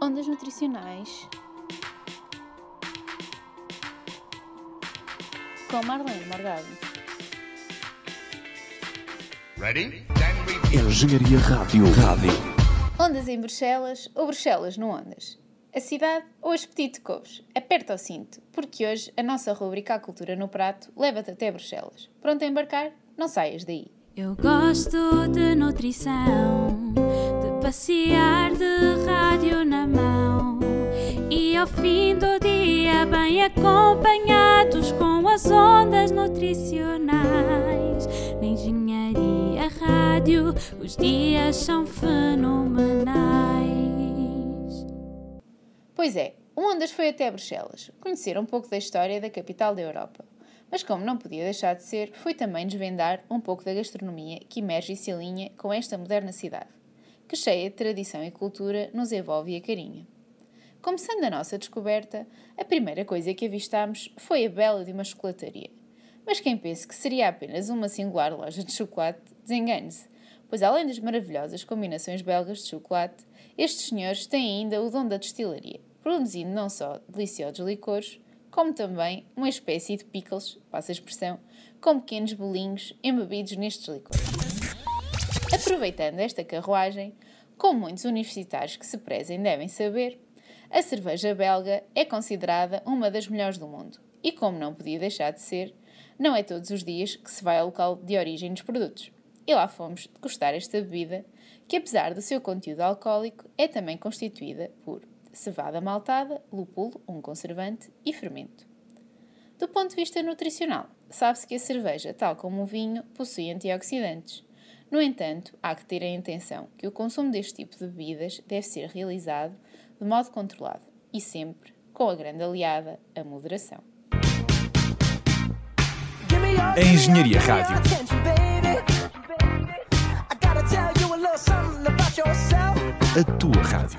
Ondas nutricionais com Marlene Morgado. Ready? Engenharia Rádio. Rádio. Ondas em Bruxelas ou Bruxelas no Ondas? A cidade ou as Petite Couves? Aperta o cinto, porque hoje a nossa rubrica A Cultura no Prato leva-te até Bruxelas. Pronto a embarcar? Não saias daí. Eu gosto de nutrição, de passear de rádio na ao fim do dia bem acompanhados com as ondas nutricionais. Na engenharia rádio, os dias são fenomenais. Pois é, o Ondas foi até Bruxelas, conhecer um pouco da história da capital da Europa. Mas como não podia deixar de ser, foi também desvendar um pouco da gastronomia que emerge e se alinha com esta moderna cidade, que cheia de tradição e cultura nos envolve e acarinha. Começando a nossa descoberta, a primeira coisa que avistámos foi a bela de uma chocolataria. Mas quem pense que seria apenas uma singular loja de chocolate, desengane-se, pois além das maravilhosas combinações belgas de chocolate, estes senhores têm ainda o dom da destilaria, produzindo não só deliciosos licores, como também uma espécie de pickles, passa a expressão, com pequenos bolinhos embebidos nestes licores. Aproveitando esta carruagem, como muitos universitários que se prezem devem saber, a cerveja belga é considerada uma das melhores do mundo e, como não podia deixar de ser, não é todos os dias que se vai ao local de origem dos produtos. E lá fomos degustar esta bebida, que apesar do seu conteúdo alcoólico, é também constituída por cevada maltada, lúpulo, um conservante e fermento. Do ponto de vista nutricional, sabe-se que a cerveja, tal como o vinho, possui antioxidantes. No entanto, há que ter em atenção que o consumo deste tipo de bebidas deve ser realizado de modo controlado e sempre com a grande aliada, a moderação. A Engenharia Rádio. A tua rádio.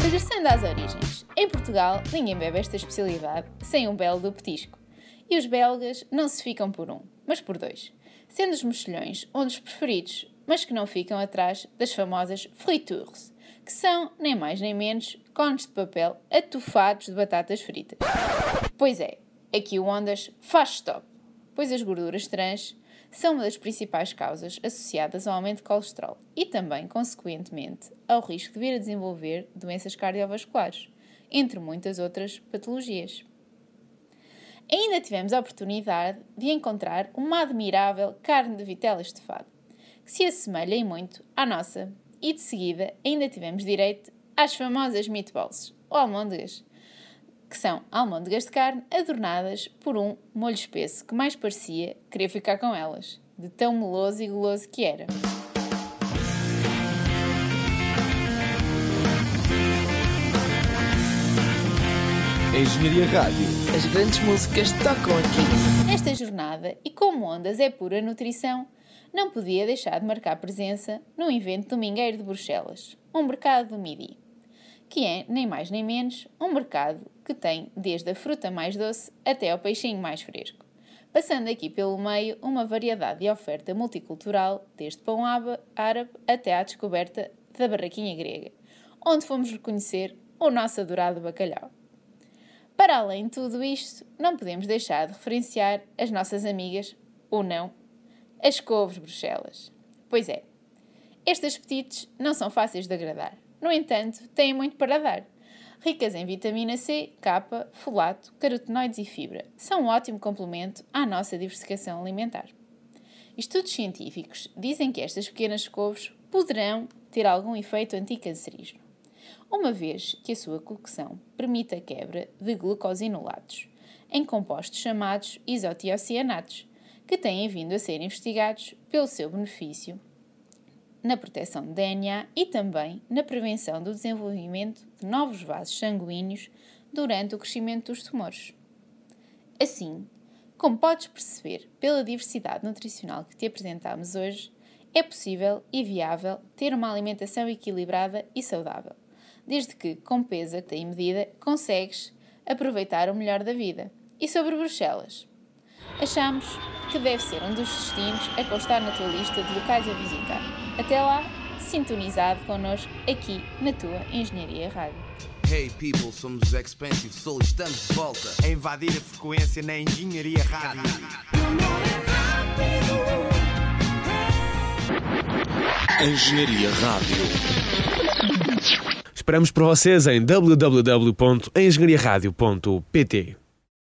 Regressando às origens, em Portugal ninguém bebe esta especialidade sem um belo do petisco. E os belgas não se ficam por um, mas por dois, sendo os mexilhões um dos preferidos, mas que não ficam atrás das famosas fritours, que são, nem mais nem menos, cones de papel atufados de batatas fritas. Pois é, aqui o Ondas faz stop, pois as gorduras trans são uma das principais causas associadas ao aumento de colesterol e também, consequentemente, ao risco de vir a desenvolver doenças cardiovasculares, entre muitas outras patologias. Ainda tivemos a oportunidade de encontrar uma admirável carne de vitela estufada, que se assemelha em muito à nossa, e de seguida ainda tivemos direito às famosas meatballs, ou almôndegas, que são almôndegas de carne adornadas por um molho espesso que mais parecia querer ficar com elas, de tão meloso e goloso que era. Engenharia Rádio. As grandes músicas tocam aqui. Nesta jornada, e como Ondas é pura nutrição, não podia deixar de marcar presença no evento domingueiro de Bruxelas, um mercado do Midi, que é, nem mais nem menos, um mercado que tem desde a fruta mais doce até ao peixinho mais fresco, passando aqui pelo meio uma variedade de oferta multicultural, desde pão árabe até à descoberta da barraquinha grega, onde fomos reconhecer o nosso adorado bacalhau. Para além de tudo isto, não podemos deixar de referenciar as nossas amigas, ou não, as couves Bruxelas. Pois é, estas petites não são fáceis de agradar. No entanto, têm muito para dar. Ricas em vitamina C, K, folato, carotenoides e fibra, são um ótimo complemento à nossa diversificação alimentar. Estudos científicos dizem que estas pequenas couves poderão ter algum efeito anticancerígeno, uma vez que a sua cocção permite a quebra de glucosinolatos em compostos chamados isotiocianatos, que têm vindo a ser investigados pelo seu benefício na proteção de DNA e também na prevenção do desenvolvimento de novos vasos sanguíneos durante o crescimento dos tumores. Assim, como podes perceber pela diversidade nutricional que te apresentamos hoje, é possível e viável ter uma alimentação equilibrada e saudável, desde que, com peso e medida, consegues aproveitar o melhor da vida. E sobre Bruxelas? Achamos que deve ser um dos destinos a constar na tua lista de locais a visitar. Até lá, sintonizado connosco aqui na tua Engenharia Rádio. Hey people, somos Expensive Soul, estamos de volta a invadir a frequência na Engenharia Rádio. Engenharia Rádio. Esperamos por vocês em www.engenhariaradio.pt.